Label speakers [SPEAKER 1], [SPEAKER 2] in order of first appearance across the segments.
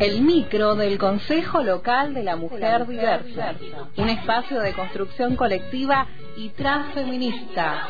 [SPEAKER 1] El micro del Consejo Local de la Mujer Diversa, un espacio de construcción colectiva y transfeminista.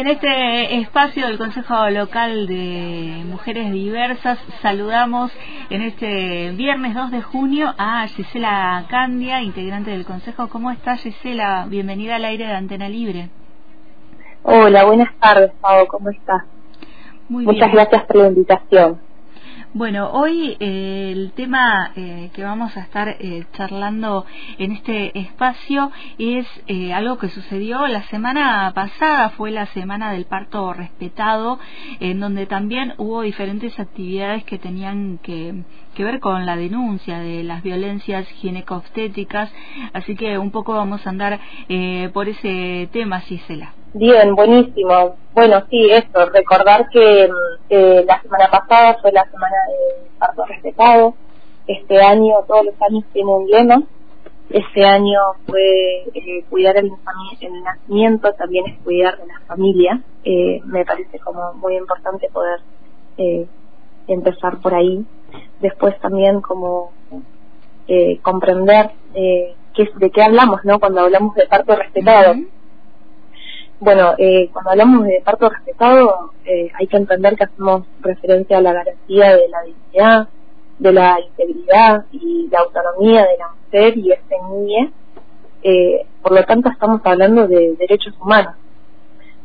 [SPEAKER 2] En este espacio del Consejo Local de Mujeres Diversas saludamos en este viernes 2 de junio a Gisela Candia, integrante del Consejo. ¿Cómo está Gisela? Bienvenida al aire de Antena Libre.
[SPEAKER 3] Hola, buenas tardes, Pau. ¿Cómo estás?
[SPEAKER 2] Muy
[SPEAKER 3] Muchas gracias por la invitación.
[SPEAKER 2] Bueno, hoy eh, el tema eh, que vamos a estar eh, charlando en este espacio es algo que sucedió la semana pasada, fue la semana del parto respetado, en donde también hubo diferentes actividades que tenían que, ver con la denuncia de las violencias ginecobstétricas, así que un poco vamos a andar por ese tema, Gisela.
[SPEAKER 3] Bien, buenísimo. Bueno, sí, eso, recordar que mm, la semana pasada fue la semana de parto respetado. Este año, todos los años tiene un lema. Este año fue eh, cuidar el, el, nacimiento, también es cuidar de la familia. Eh, me parece como muy importante poder eh, empezar por ahí. Después también como eh, comprender eh, qué, de qué hablamos, ¿no? Cuando hablamos de parto respetado. Bueno, eh, cuando hablamos de parto respetado, eh, hay que entender que hacemos referencia a la garantía de la dignidad, de la integridad y la autonomía de la mujer y este niño. Eh, por lo tanto, estamos hablando de derechos humanos.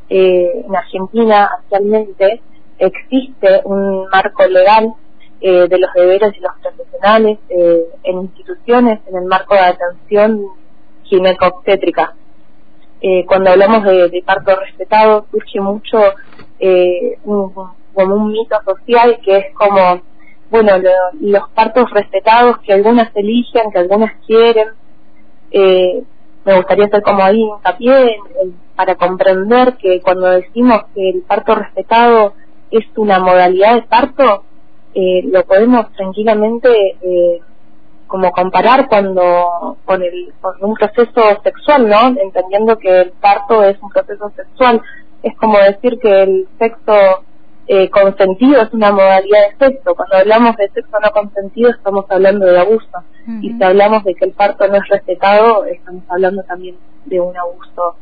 [SPEAKER 3] Eh, en Argentina, actualmente, existe un marco legal eh, de los deberes de los profesionales en instituciones en el marco de atención gineco-obstétrica eh, cuando hablamos de, parto respetado surge mucho eh, un, como un mito social que es como, bueno, los partos respetados que algunas eligen, que algunas quieren. Eh, me gustaría hacer como ahí hincapié para comprender que cuando decimos que el parto respetado es una modalidad de parto, eh, lo podemos tranquilamente eh, como comparar cuando con el con un proceso sexual, ¿no? Entendiendo que el parto es un proceso sexual, es como decir que el sexo eh, consentido es una modalidad de sexo. Cuando hablamos de sexo no consentido estamos hablando de abuso. Y si hablamos de que el parto no es respetado, estamos hablando también de un abuso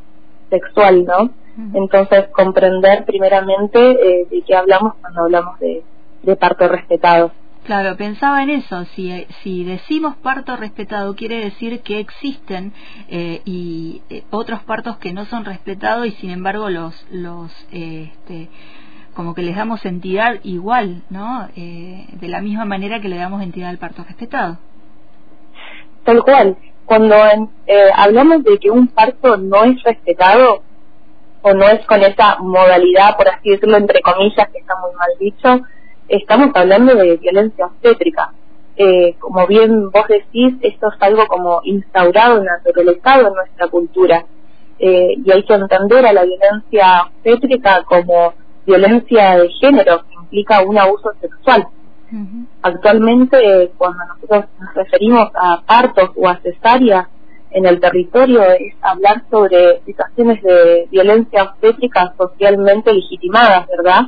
[SPEAKER 3] sexual, ¿no? Entonces, comprender primeramente eh, de qué hablamos cuando hablamos de, de parto respetado.
[SPEAKER 2] Claro, pensaba en eso. Si, si decimos parto respetado, quiere decir que existen eh, y eh, otros partos que no son respetados y sin embargo los, los eh, este, como que les damos entidad igual, ¿no? Eh, de la misma manera que le damos entidad al parto respetado.
[SPEAKER 3] Tal cual. Cuando eh, hablamos de que un parto no es respetado o no es con esa modalidad, por así decirlo, entre comillas, que está muy mal dicho, estamos hablando de violencia obstétrica. Eh, como bien vos decís, esto es algo como instaurado, naturalizado en nuestra cultura. Eh, y hay que entender a la violencia obstétrica como violencia de género, que implica un abuso sexual. Actualmente, cuando nosotros nos referimos a partos o a cesáreas en el territorio, es hablar sobre situaciones de violencia obstétrica socialmente legitimadas, ¿verdad?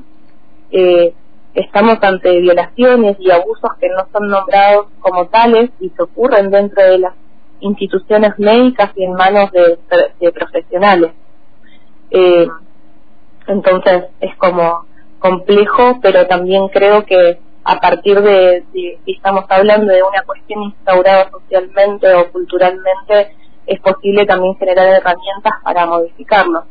[SPEAKER 3] Eh, estamos ante violaciones y abusos que no son nombrados como tales y que ocurren dentro de las instituciones médicas y en manos de, profesionales. Eh, entonces es como complejo, pero también creo que a partir de, si estamos hablando de una cuestión instaurada socialmente o culturalmente, es posible también generar herramientas para modificarlo.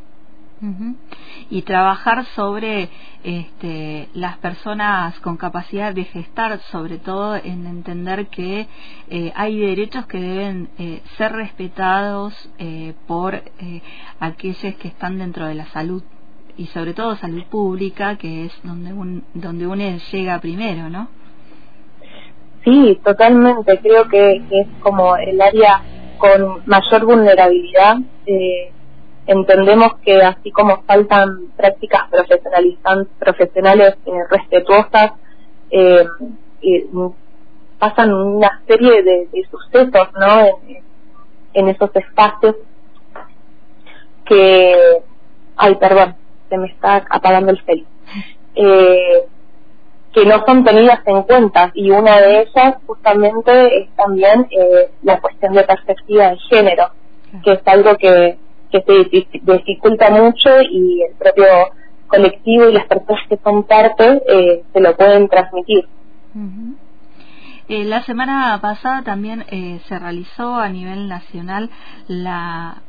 [SPEAKER 2] Y trabajar sobre este, las personas con capacidad de gestar, sobre todo en entender que eh, hay derechos que deben eh, ser respetados eh, por aquellos que están dentro de la salud y sobre todo salud pública, que es donde un, donde uno llega primero, ¿no?
[SPEAKER 3] Sí, totalmente. Creo que, es como el área con mayor vulnerabilidad. Eh, entendemos que así como faltan prácticas profesionales eh, respetuosas, eh, pasan una serie de, sucesos ¿no? En, en, esos espacios que... Ay, perdón, se me está apagando el cel. Eh, que no son tenidas en cuenta y una de ellas justamente es también eh, la cuestión de perspectiva de género, que es algo que, que se dificulta mucho y el propio colectivo y las personas que son parte eh, se lo pueden transmitir.
[SPEAKER 2] Eh, la semana pasada también se realizó a nivel nacional la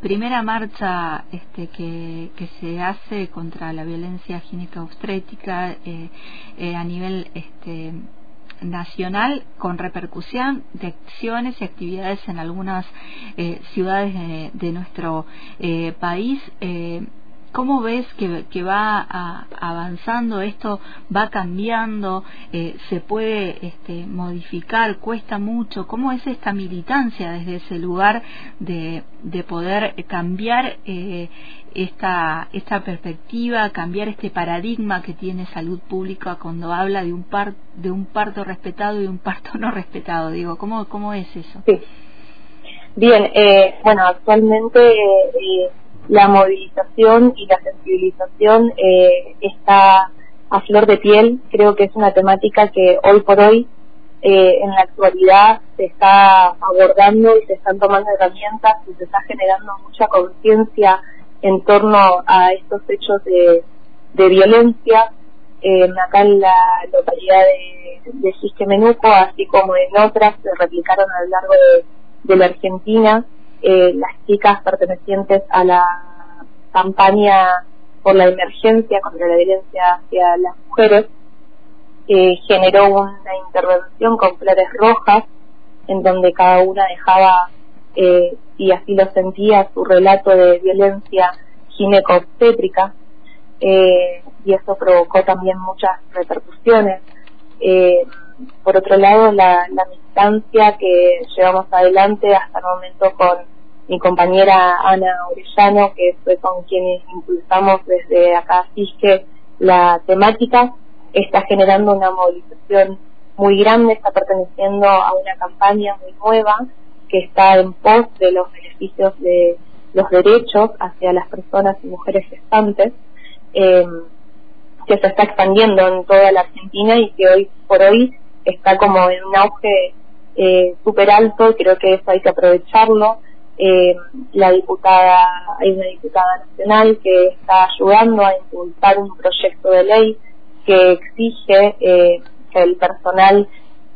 [SPEAKER 2] primera marcha este, que, que, se hace contra la violencia gineco-obstétrica eh, eh, a nivel este, nacional con repercusión de acciones y actividades en algunas eh, ciudades de, de nuestro país. ¿Cómo ves que, va avanzando esto, va cambiando, eh, se puede este, modificar, cuesta mucho? ¿Cómo es esta militancia desde ese lugar de, poder cambiar eh, esta, esta perspectiva, cambiar este paradigma que tiene salud pública cuando habla de un, par, de un parto respetado y un parto no respetado? Digo, ¿cómo, cómo es eso?
[SPEAKER 3] Sí. Bien, eh, bueno, actualmente la movilización y la sensibilización eh, está a flor de piel. Creo que es una temática que hoy por hoy, eh, en la actualidad, se está abordando y se están tomando herramientas y se está generando mucha conciencia en torno a estos hechos de, violencia. Eh, acá en la localidad de, de Menuco, así como en otras, se replicaron a lo largo de la Argentina eh, las chicas pertenecientes a la campaña por la emergencia contra la violencia hacia las mujeres, eh, generó una intervención con flores rojas, en donde cada una dejaba, eh, y así lo sentía, su relato de violencia gineco-obstétrica, eh, y eso provocó también muchas repercusiones. Eh, por otro lado, la, la militancia que llevamos adelante hasta el momento con mi compañera Ana Orellano, que fue con quienes impulsamos desde acá que la temática, está generando una movilización muy grande, está perteneciendo a una campaña muy nueva que está en pos de los beneficios de los derechos hacia las personas y mujeres gestantes. Eh, que se está expandiendo en toda la Argentina y que hoy por hoy está como en un auge eh, súper alto, creo que eso hay que aprovecharlo. Eh, la diputada, hay una diputada nacional que está ayudando a impulsar un proyecto de ley que exige eh, que el personal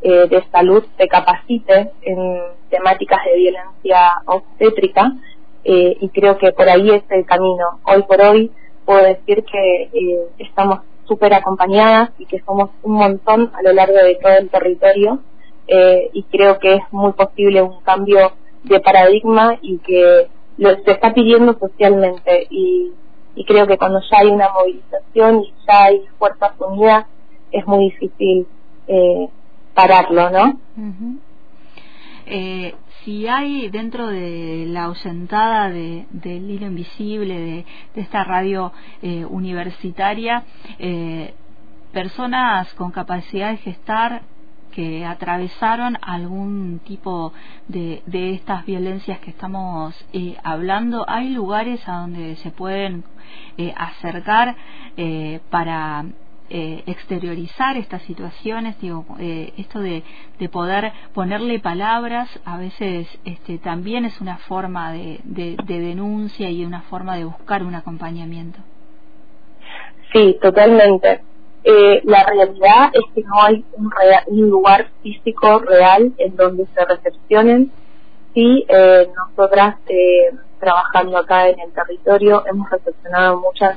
[SPEAKER 3] eh, de salud se capacite en temáticas de violencia obstétrica eh, y creo que por ahí es el camino. Hoy por hoy puedo decir que eh, estamos súper acompañadas y que somos un montón a lo largo de todo el territorio eh, y creo que es muy posible un cambio de paradigma y que lo, se está pidiendo socialmente y, y creo que cuando ya hay una movilización y ya hay fuerzas unidas es muy difícil eh, pararlo, ¿no?
[SPEAKER 2] eh, si hay dentro de la ausentada de, del hilo invisible de, esta radio eh, universitaria eh, personas con capacidad de gestar que atravesaron algún tipo de, de estas violencias que estamos eh, hablando, hay lugares a donde se pueden eh, acercar eh, para eh, exteriorizar estas situaciones, digo, eh, esto de, de, poder ponerle palabras a veces este, también es una forma de, de, denuncia y una forma de buscar un acompañamiento.
[SPEAKER 3] Sí, totalmente. Eh, la realidad es que no hay un, un lugar físico real en donde se recepcionen. Sí, nosotras trabajando acá en el territorio. Hemos recepcionado muchas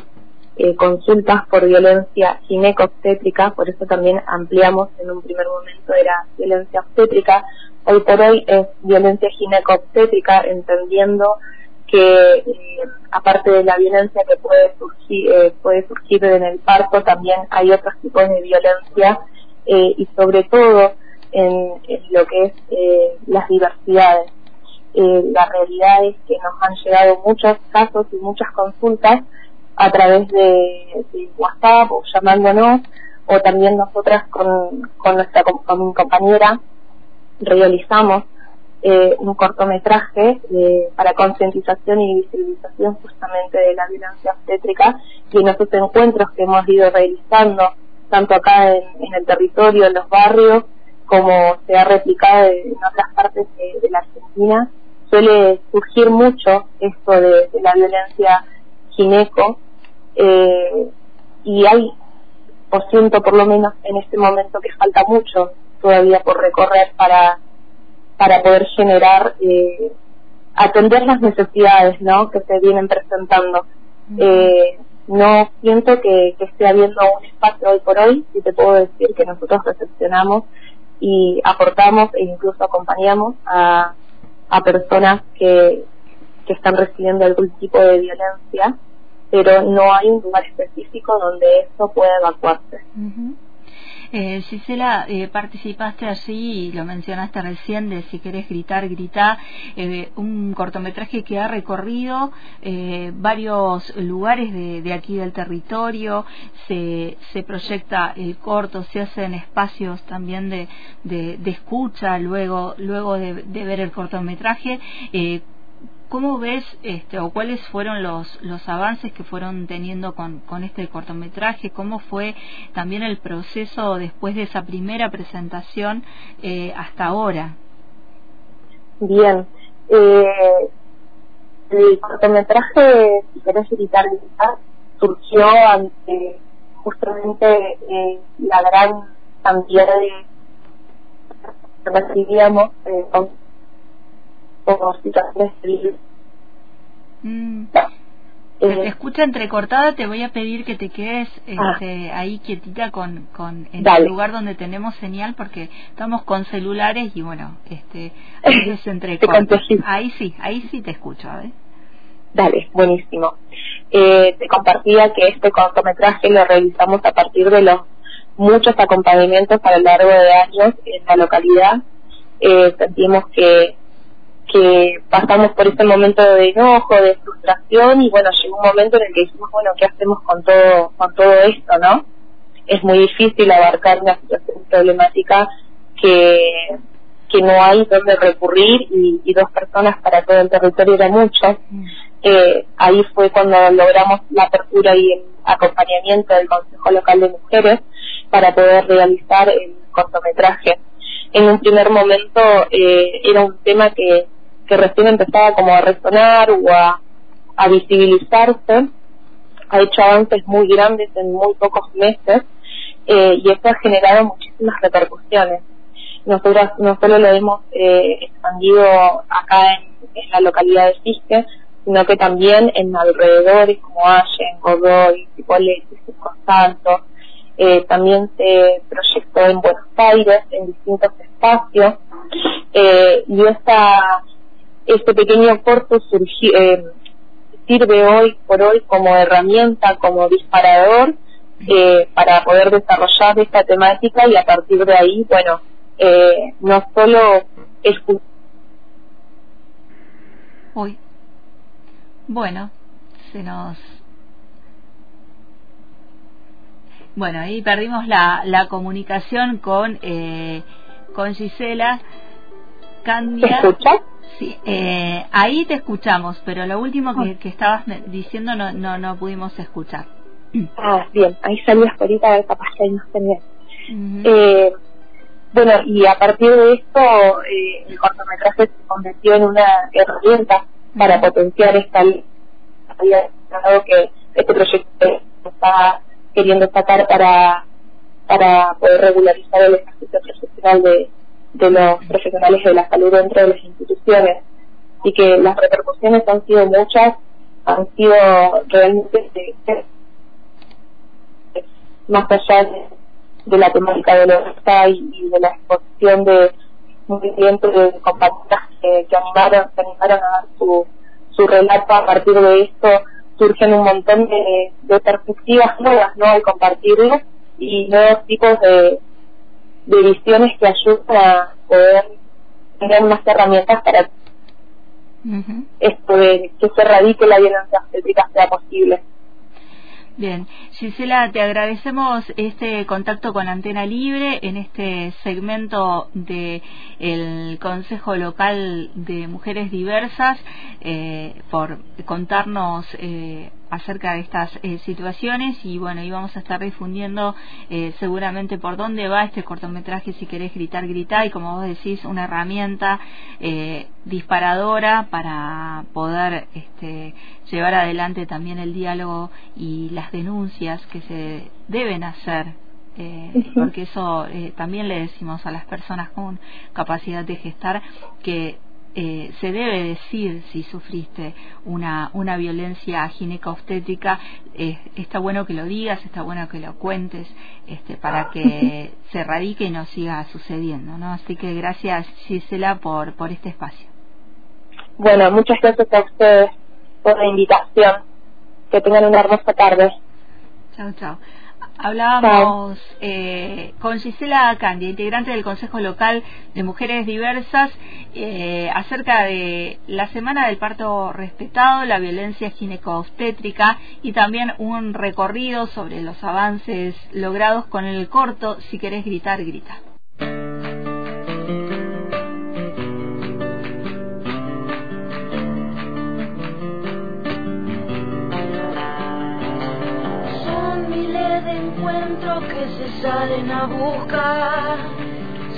[SPEAKER 3] eh, consultas por violencia gineco-obstétrica, por eso también ampliamos en un primer momento era violencia obstétrica. Hoy por hoy es violencia gineco-obstétrica, entendiendo que eh, aparte de la violencia que puede surgir, eh, puede surgir en el parto, también hay otros tipos de violencia y sobre todo en, lo que es las diversidades. la realidad es que nos han llegado muchos casos y muchas consultas a través de, WhatsApp o llamándonos o también nosotras con, con nuestra con compañera realizamos eh, un cortometraje eh, para concientización y visibilización justamente de la violencia obstétrica y en esos encuentros que hemos ido realizando tanto acá en, el territorio, en los barrios, como se ha replicado en otras partes de, la Argentina, suele surgir mucho esto de, de la violencia gineco eh, y hay, o siento por lo menos en este momento que falta mucho todavía por recorrer para, para poder generar, eh, atender las necesidades ¿no? que se vienen presentando. Eh, no siento que, que esté habiendo un espacio hoy por hoy, y te puedo decir que nosotros recepcionamos y aportamos e incluso acompañamos a, a personas que, que están recibiendo algún tipo de violencia pero no hay un lugar específico donde esto pueda evacuarse.
[SPEAKER 2] Eh, Gisela, eh, participaste allí y lo mencionaste recién de si querés gritar, grita, eh, un cortometraje que ha recorrido eh, varios lugares de, aquí del territorio, se, se proyecta el corto, se hacen espacios también de, de, escucha luego, luego de, de, ver el cortometraje. ¿Cómo ves este, o cuáles fueron los, los avances que fueron teniendo con, con este cortometraje? ¿Cómo fue también el proceso después de esa primera presentación eh, hasta ahora?
[SPEAKER 3] Bien. Eh, el cortometraje, si querés editar, surgió ante justamente eh, la gran cantidad de recibíamos eh, por situaciones
[SPEAKER 2] mm. Eh, te escucha entrecortada, te voy a pedir que te quedes este, ah. ahí quietita con, con en el lugar donde tenemos señal porque estamos con celulares y bueno, este, ahí se entrecorta. ahí sí, ahí sí te escucho, a ver.
[SPEAKER 3] Dale, buenísimo. Eh, te compartía que este cortometraje lo realizamos a partir de los muchos acompañamientos a lo largo de años en la localidad. Eh, sentimos que que pasamos por este momento de enojo, de frustración y bueno, llegó un momento en el que dijimos, bueno, ¿qué hacemos con todo, con todo esto, no? Es muy difícil abarcar una situación problemática que, que no hay donde recurrir y, dos personas para todo el territorio era mucho. Mm. Eh, ahí fue cuando logramos la apertura y el acompañamiento del Consejo Local de Mujeres para poder realizar el cortometraje. En un primer momento eh, era un tema que que recién empezaba como a resonar o a, visibilizarse, ha hecho avances muy grandes en muy pocos meses eh, y esto ha generado muchísimas repercusiones. Nosotros no solo lo hemos eh, expandido acá en, la localidad de Fisque, sino que también en alrededores como Allen, Godoy, Cipolletti, Santo, eh, también se proyectó en Buenos Aires, en distintos espacios, eh, y esta este pequeño corto eh, sirve hoy por hoy como herramienta, como disparador eh, para poder desarrollar esta temática y a partir de ahí, bueno, eh, no solo escuchar.
[SPEAKER 2] Uy. Bueno, se nos. Bueno, ahí perdimos la, la comunicación con, eh, con Gisela Candia. Sí, eh, ahí te escuchamos, pero lo último que, que estabas diciendo no, no, no pudimos escuchar.
[SPEAKER 3] Ah, bien, ahí salió ahorita a ver capaz que no tenía. eh, bueno, y a partir de esto, eh, el cortometraje se convirtió en una herramienta para potenciar esta había que este proyecto está queriendo sacar para para poder regularizar el ejercicio profesional de, de los profesionales de la salud dentro de las instituciones. y que las repercusiones han sido muchas, han sido realmente más allá de, la temática de los y, y de la exposición de movimientos de compañeras que, que animaron, que animaron a dar su, su relato a partir de esto surgen un montón de, de perspectivas nuevas ¿no? al compartirlo y nuevos tipos de, de visiones que ayudan a poder tener más herramientas para esto de que se radique la violencia obstétrica sea posible.
[SPEAKER 2] Bien, Gisela, te agradecemos este contacto con Antena Libre en este segmento de el Consejo Local de Mujeres Diversas eh, por contarnos eh, acerca de estas eh, situaciones y bueno, íbamos a estar difundiendo eh, seguramente por dónde va este cortometraje, si querés gritar, gritar y como vos decís, una herramienta eh, disparadora para poder este, llevar adelante también el diálogo y las denuncias que se deben hacer porque eso también le decimos a las personas con capacidad de gestar que eh, se debe decir si sufriste una, una violencia ginecobstétrica, eh, está bueno que lo digas, está bueno que lo cuentes, este, para que se erradique y no siga sucediendo, ¿no? Así que gracias Gisela por, por este espacio.
[SPEAKER 3] Bueno, muchas gracias a ustedes por la invitación. Que tengan una hermosa tarde.
[SPEAKER 2] Chao, chao. Hablábamos eh, con Gisela Candia, integrante del Consejo Local de Mujeres Diversas, eh, acerca de la Semana del Parto Respetado, la violencia ginecobstétrica y también un recorrido sobre los avances logrados con el corto Si querés gritar, grita.
[SPEAKER 4] Que se salen a buscar.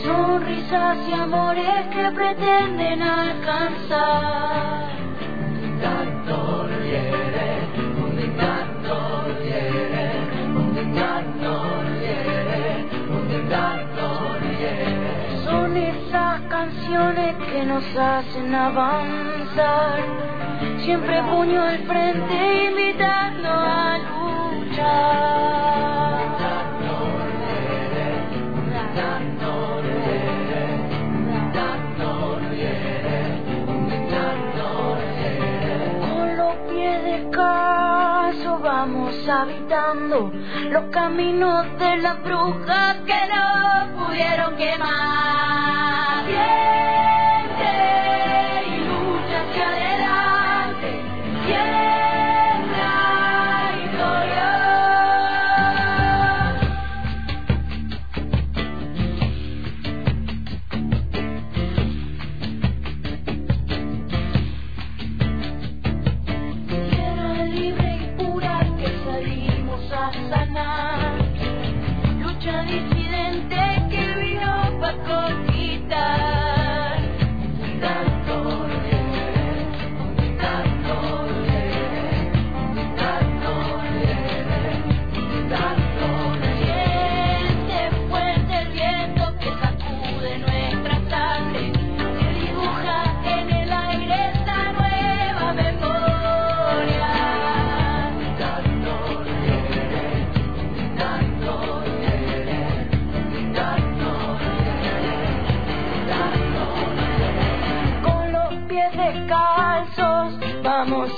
[SPEAKER 4] Sonrisas y amores que pretenden alcanzar. Un canto viene, un canto viene, un canto viene, un canto viene. Son esas canciones que nos hacen avanzar. Siempre puño al frente invitando a luchar. Vamos habitando los caminos de la bruja que no pudieron quemar.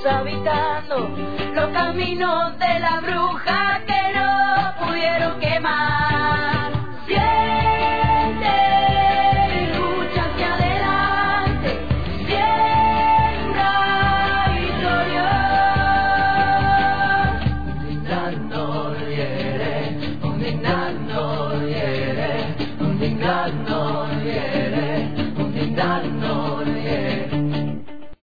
[SPEAKER 4] Habitando los caminos de la bruja